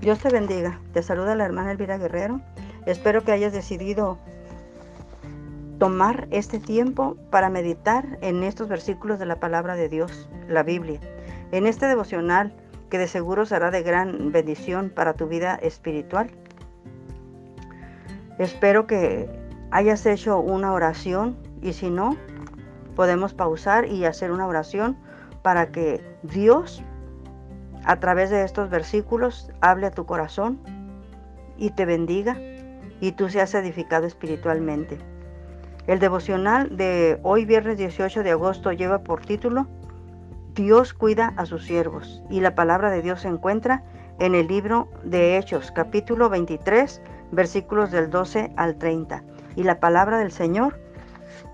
Dios te bendiga. Te saluda la hermana Elvira Guerrero. Espero que hayas decidido tomar este tiempo para meditar en estos versículos de la palabra de Dios, la Biblia. En este devocional que de seguro será de gran bendición para tu vida espiritual. Espero que hayas hecho una oración y si no, podemos pausar y hacer una oración para que Dios a través de estos versículos hable a tu corazón y te bendiga y tú seas edificado espiritualmente. El devocional de hoy viernes 18 de agosto lleva por título Dios cuida a sus siervos y la palabra de Dios se encuentra en el libro de Hechos capítulo 23 versículos del 12 al 30 y la palabra del Señor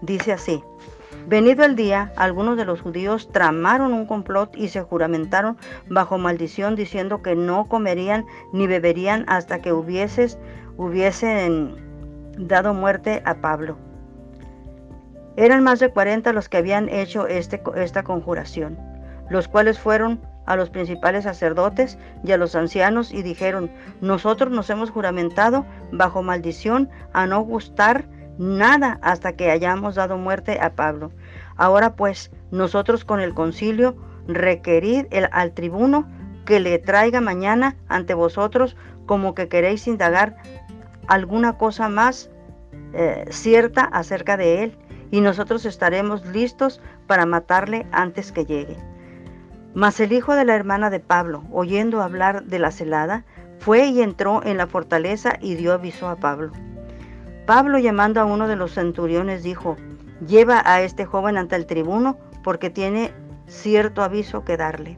dice así Venido el día, algunos de los judíos tramaron un complot y se juramentaron bajo maldición diciendo que no comerían ni beberían hasta que hubiesen dado muerte a Pablo. Eran más de 40 los que habían hecho este, esta conjuración, los cuales fueron a los principales sacerdotes y a los ancianos y dijeron, nosotros nos hemos juramentado bajo maldición a no gustar nada hasta que hayamos dado muerte a Pablo. Ahora pues, nosotros con el concilio requerid al tribuno que le traiga mañana ante vosotros como que queréis indagar alguna cosa más eh, cierta acerca de él, y nosotros estaremos listos para matarle antes que llegue. Mas el hijo de la hermana de Pablo, oyendo hablar de la celada, fue y entró en la fortaleza y dio aviso a Pablo. Pablo llamando a uno de los centuriones dijo, lleva a este joven ante el tribuno porque tiene cierto aviso que darle.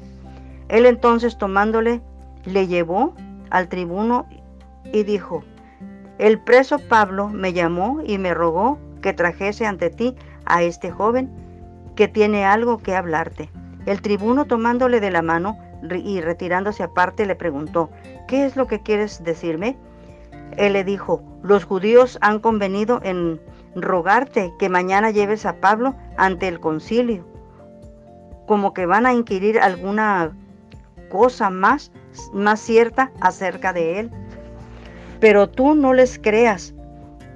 Él entonces tomándole, le llevó al tribuno y dijo, el preso Pablo me llamó y me rogó que trajese ante ti a este joven que tiene algo que hablarte. El tribuno tomándole de la mano y retirándose aparte le preguntó, ¿qué es lo que quieres decirme? Él le dijo, los judíos han convenido en rogarte que mañana lleves a Pablo ante el concilio, como que van a inquirir alguna cosa más, más cierta acerca de él. Pero tú no les creas,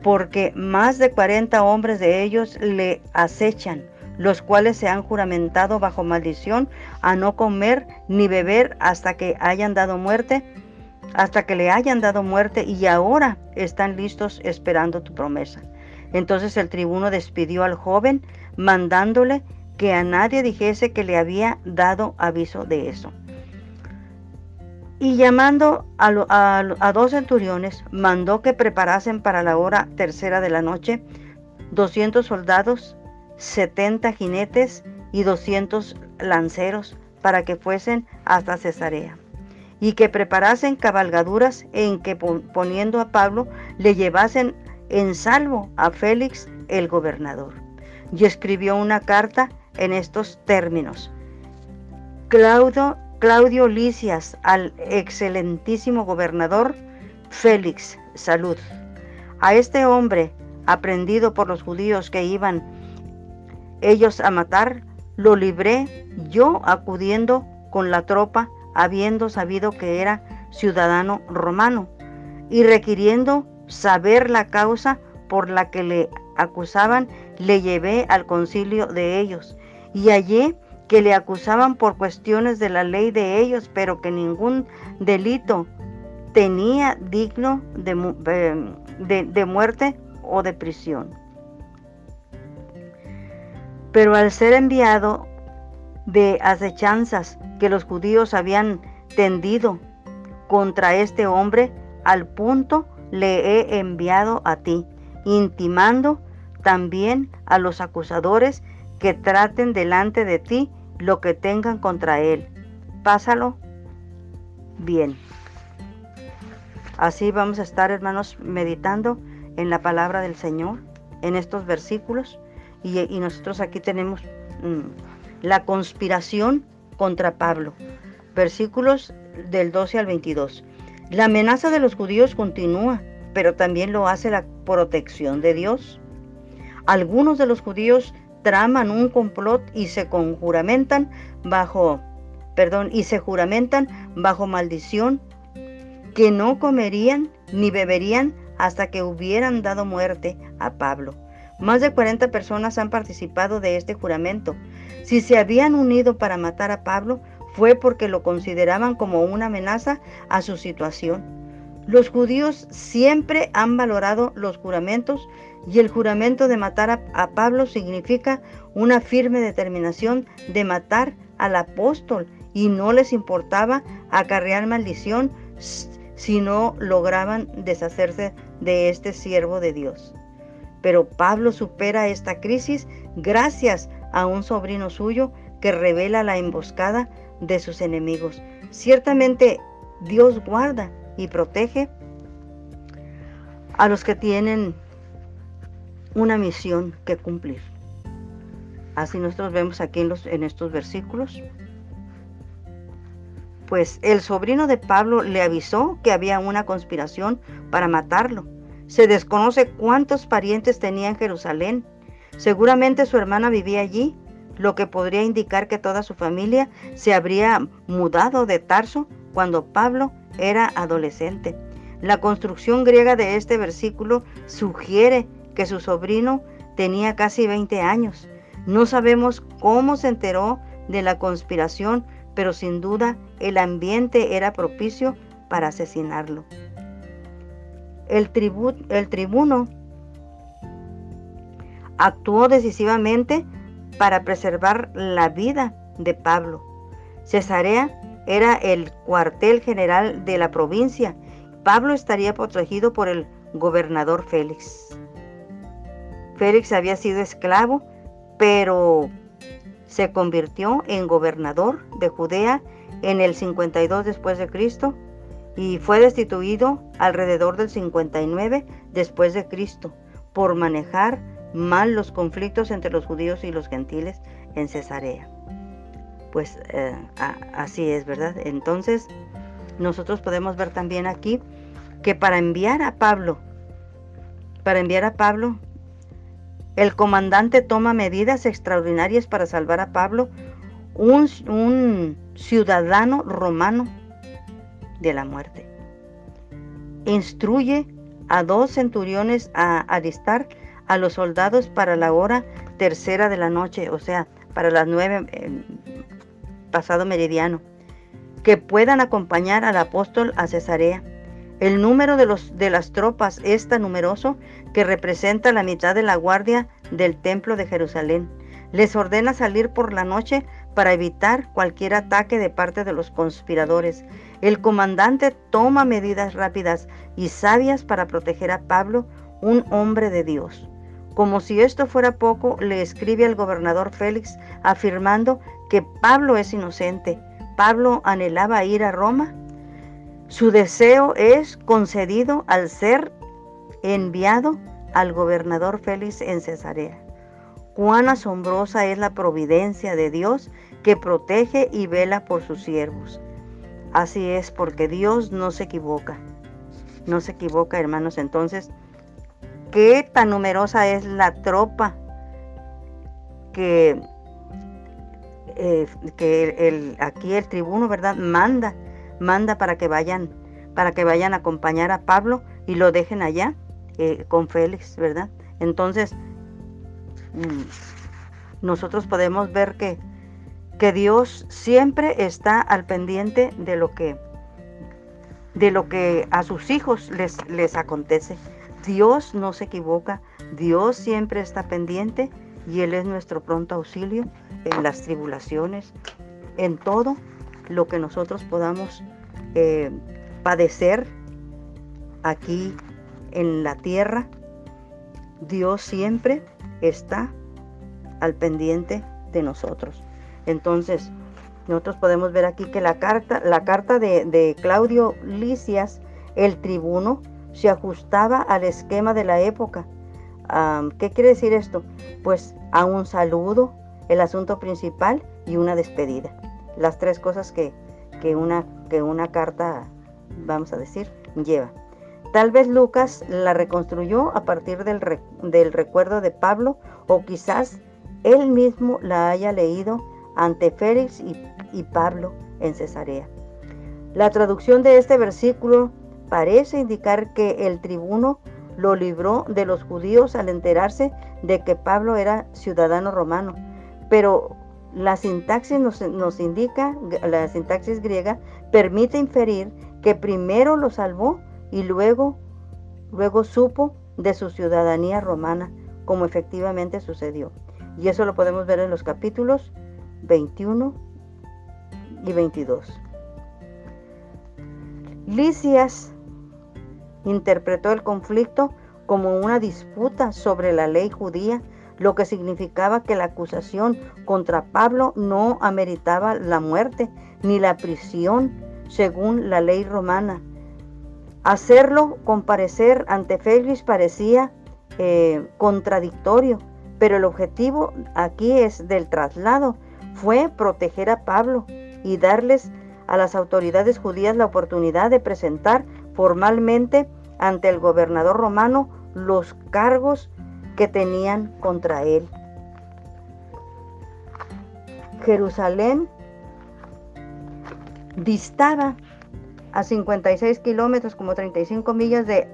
porque más de 40 hombres de ellos le acechan, los cuales se han juramentado bajo maldición a no comer ni beber hasta que hayan dado muerte hasta que le hayan dado muerte y ahora están listos esperando tu promesa. Entonces el tribuno despidió al joven, mandándole que a nadie dijese que le había dado aviso de eso. Y llamando a, dos centuriones, mandó que preparasen para la hora tercera de la noche 200 soldados, 70 jinetes y 200 lanceros para que fuesen hasta Cesarea y que preparasen cabalgaduras en que poniendo a Pablo le llevasen en salvo a Félix el gobernador. Y escribió una carta en estos términos. Claudio, Claudio Licias al excelentísimo gobernador Félix, salud. A este hombre, aprendido por los judíos que iban ellos a matar, lo libré yo acudiendo con la tropa habiendo sabido que era ciudadano romano y requiriendo saber la causa por la que le acusaban, le llevé al concilio de ellos y hallé que le acusaban por cuestiones de la ley de ellos, pero que ningún delito tenía digno de, de, de muerte o de prisión. Pero al ser enviado de acechanzas que los judíos habían tendido contra este hombre, al punto le he enviado a ti, intimando también a los acusadores que traten delante de ti lo que tengan contra él. Pásalo bien. Así vamos a estar, hermanos, meditando en la palabra del Señor, en estos versículos. Y, nosotros aquí tenemos mm, la conspiración contra Pablo. Versículos del 12 al 22. La amenaza de los judíos continúa, pero también lo hace la protección de Dios. Algunos de los judíos traman un complot y se conjuramentan bajo, perdón, y se juramentan bajo maldición que no comerían ni beberían hasta que hubieran dado muerte a Pablo. Más de 40 personas han participado de este juramento. Si se habían unido para matar a Pablo, fue porque lo consideraban como una amenaza a su situación. Los judíos siempre han valorado los juramentos y el juramento de matar a, Pablo significa una firme determinación de matar al apóstol y no les importaba acarrear maldición si no lograban deshacerse de este siervo de Dios. Pero Pablo supera esta crisis gracias a un sobrino suyo que revela la emboscada de sus enemigos. Ciertamente Dios guarda y protege a los que tienen una misión que cumplir. Así nosotros vemos aquí en, los, en estos versículos. Pues el sobrino de Pablo le avisó que había una conspiración para matarlo. Se desconoce cuántos parientes tenía en Jerusalén. Seguramente su hermana vivía allí, lo que podría indicar que toda su familia se habría mudado de Tarso cuando Pablo era adolescente. La construcción griega de este versículo sugiere que su sobrino tenía casi 20 años. No sabemos cómo se enteró de la conspiración, pero sin duda el ambiente era propicio para asesinarlo. El, el tribuno actuó decisivamente para preservar la vida de Pablo. Cesarea era el cuartel general de la provincia. Pablo estaría protegido por el gobernador Félix. Félix había sido esclavo, pero se convirtió en gobernador de Judea en el 52 después de Cristo y fue destituido alrededor del 59 después de Cristo por manejar mal los conflictos entre los judíos y los gentiles en Cesarea. Pues eh, así es, ¿verdad? Entonces, nosotros podemos ver también aquí que para enviar a Pablo, para enviar a Pablo, el comandante toma medidas extraordinarias para salvar a Pablo, un, ciudadano romano, de la muerte. Instruye a dos centuriones a alistar a los soldados para la hora tercera de la noche, o sea, para las nueve eh, pasado meridiano, que puedan acompañar al apóstol a Cesarea. El número de, los, de las tropas es tan numeroso que representa la mitad de la guardia del templo de Jerusalén. Les ordena salir por la noche para evitar cualquier ataque de parte de los conspiradores. El comandante toma medidas rápidas y sabias para proteger a Pablo, un hombre de Dios. Como si esto fuera poco, le escribe al gobernador Félix afirmando que Pablo es inocente. Pablo anhelaba ir a Roma su deseo es concedido al ser enviado al gobernador Félix en Cesarea. Cuán asombrosa es la providencia de Dios que protege y vela por sus siervos. Así es, porque Dios no se equivoca. No se equivoca, hermanos. Entonces, ¿qué tan numerosa es la tropa que, eh, que aquí el tribuno, ¿verdad?, manda manda para que vayan, para que vayan a acompañar a Pablo y lo dejen allá eh, con Félix, ¿verdad? Entonces, mm, nosotros podemos ver que, que Dios siempre está al pendiente de lo que, de lo que a sus hijos les, les acontece. Dios no se equivoca, Dios siempre está pendiente y Él es nuestro pronto auxilio en las tribulaciones, en todo lo que nosotros podamos eh, padecer aquí en la tierra, Dios siempre está al pendiente de nosotros. Entonces, nosotros podemos ver aquí que la carta, la carta de, Claudio Licias, el tribuno, se ajustaba al esquema de la época. ¿Qué quiere decir esto? Pues a un saludo, el asunto principal y una despedida las tres cosas que, una, que una carta, vamos a decir, lleva. Tal vez Lucas la reconstruyó a partir del, del recuerdo de Pablo o quizás él mismo la haya leído ante Félix y, y Pablo en Cesarea. La traducción de este versículo parece indicar que el tribuno lo libró de los judíos al enterarse de que Pablo era ciudadano romano. Pero la sintaxis nos, indica, la sintaxis griega permite inferir que primero lo salvó y luego, luego supo de su ciudadanía romana, como efectivamente sucedió. Y eso lo podemos ver en los capítulos 21 y 22. Licias interpretó el conflicto como una disputa sobre la ley judía, lo que significaba que la acusación contra Pablo no ameritaba la muerte ni la prisión según la ley romana. Hacerlo comparecer ante Félix parecía eh, contradictorio, pero el objetivo aquí es del traslado fue proteger a Pablo y darles a las autoridades judías la oportunidad de presentar formalmente ante el gobernador romano los cargos que tenían contra él. Jerusalén distaba a 56 kilómetros, como 35 millas de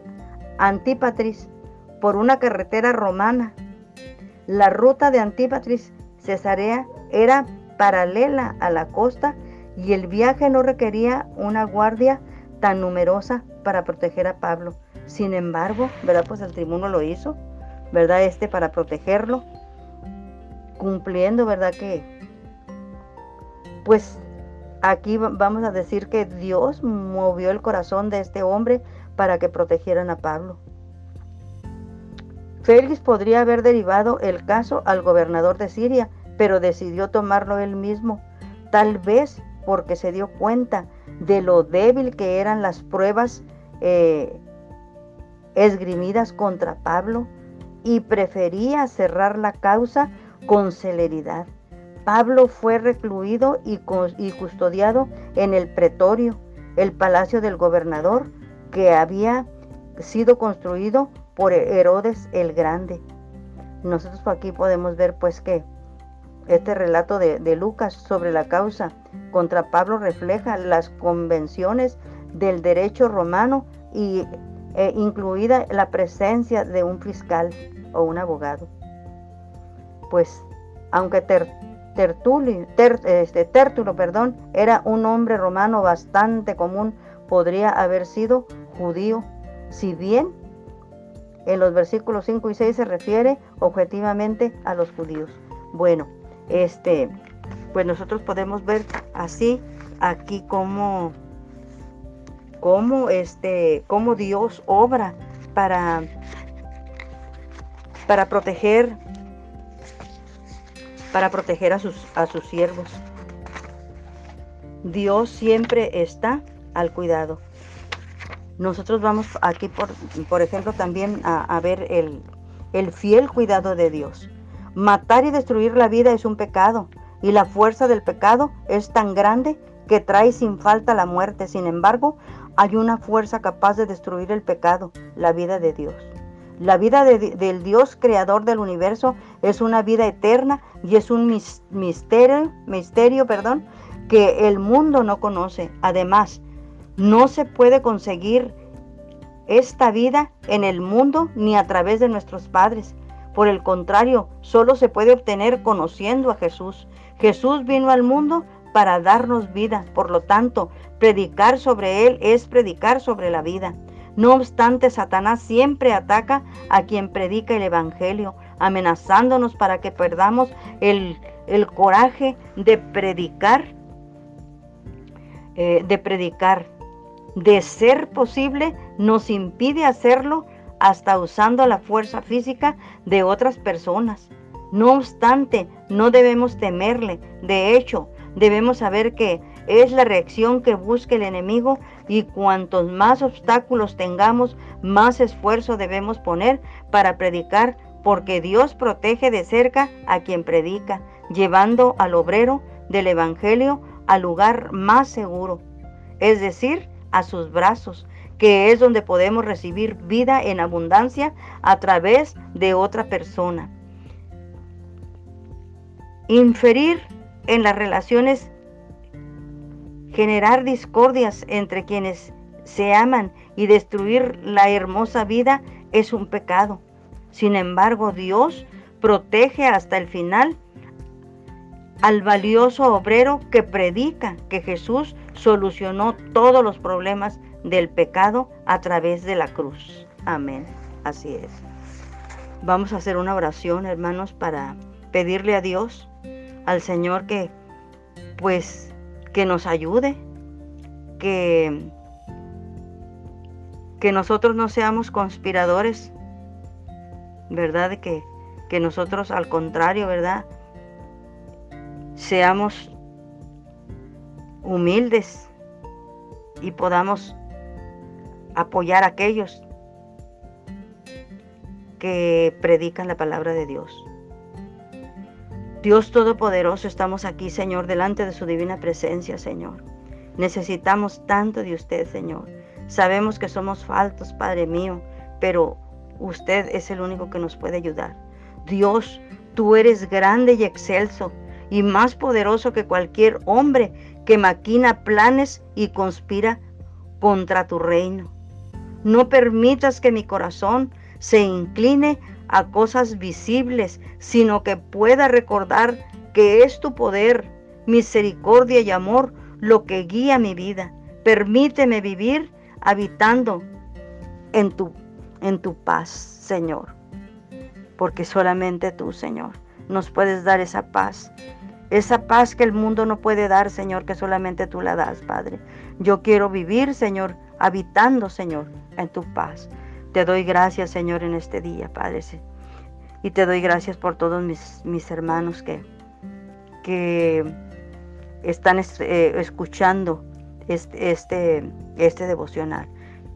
Antípatris, por una carretera romana. La ruta de Antípatris Cesarea era paralela a la costa y el viaje no requería una guardia tan numerosa para proteger a Pablo. Sin embargo, ¿verdad? Pues el tribuno lo hizo, ¿verdad? Este para protegerlo, cumpliendo, ¿verdad? Que, pues aquí vamos a decir que Dios movió el corazón de este hombre para que protegieran a Pablo. Félix podría haber derivado el caso al gobernador de Siria, pero decidió tomarlo él mismo, tal vez porque se dio cuenta de lo débil que eran las pruebas eh, esgrimidas contra Pablo y prefería cerrar la causa con celeridad. Pablo fue recluido y, y custodiado en el pretorio, el palacio del gobernador, que había sido construido por Herodes el Grande. Nosotros aquí podemos ver pues que este relato de, Lucas sobre la causa contra Pablo refleja las convenciones del derecho romano y e incluida la presencia de un fiscal o un abogado. Pues aunque Tertulio, este, Tertulo perdón, era un hombre romano bastante común, podría haber sido judío, si bien en los versículos 5 y 6 se refiere objetivamente a los judíos. Bueno, este, pues nosotros podemos ver así aquí como cómo este cómo Dios obra para para proteger para proteger a sus a sus siervos. Dios siempre está al cuidado. Nosotros vamos aquí por, por ejemplo también a, a ver el, el fiel cuidado de Dios. Matar y destruir la vida es un pecado y la fuerza del pecado es tan grande que trae sin falta la muerte. Sin embargo, hay una fuerza capaz de destruir el pecado, la vida de Dios. La vida del Dios creador del universo es una vida eterna y es un misterio, misterio perdón, que el mundo no conoce. Además, no se puede conseguir esta vida en el mundo ni a través de nuestros padres. Por el contrario, solo se puede obtener conociendo a Jesús. Jesús vino al mundo para darnos vida. Por lo tanto, predicar sobre Él es predicar sobre la vida. No obstante, Satanás siempre ataca a quien predica el Evangelio, amenazándonos para que perdamos el, coraje de predicar, eh, de predicar. De ser posible, nos impide hacerlo hasta usando la fuerza física de otras personas. No obstante, no debemos temerle. De hecho, debemos saber que es la reacción que busca el enemigo y cuantos más obstáculos tengamos, más esfuerzo debemos poner para predicar, porque Dios protege de cerca a quien predica, llevando al obrero del Evangelio al lugar más seguro, es decir, a sus brazos, que es donde podemos recibir vida en abundancia a través de otra persona. Inferir en las relaciones, generar discordias entre quienes se aman y destruir la hermosa vida es un pecado. Sin embargo, Dios protege hasta el final al valioso obrero que predica que Jesús solucionó todos los problemas del pecado a través de la cruz. Amén. Así es. Vamos a hacer una oración, hermanos, para pedirle a Dios, al Señor que pues que nos ayude, que que nosotros no seamos conspiradores, ¿verdad? Que, que nosotros al contrario, ¿verdad? Seamos humildes y podamos apoyar a aquellos que predican la palabra de Dios. Dios Todopoderoso, estamos aquí, Señor, delante de su divina presencia, Señor. Necesitamos tanto de usted, Señor. Sabemos que somos faltos, Padre mío, pero usted es el único que nos puede ayudar. Dios, tú eres grande y excelso y más poderoso que cualquier hombre que maquina planes y conspira contra tu reino. No permitas que mi corazón se incline a cosas visibles, sino que pueda recordar que es tu poder, misericordia y amor lo que guía mi vida. Permíteme vivir habitando en tu, en tu paz, Señor. Porque solamente tú, Señor, nos puedes dar esa paz. Esa paz que el mundo no puede dar, Señor, que solamente tú la das, Padre. Yo quiero vivir, Señor, habitando, Señor, en tu paz. Te doy gracias, Señor, en este día, Padre. Y te doy gracias por todos mis, mis hermanos que, que están eh, escuchando este, este, este devocional.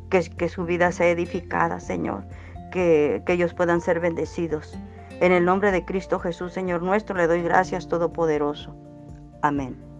Que, que, su vida sea edificada, Señor. Que, que ellos puedan ser bendecidos. En el nombre de Cristo Jesús, Señor nuestro, le doy gracias todopoderoso. Amén.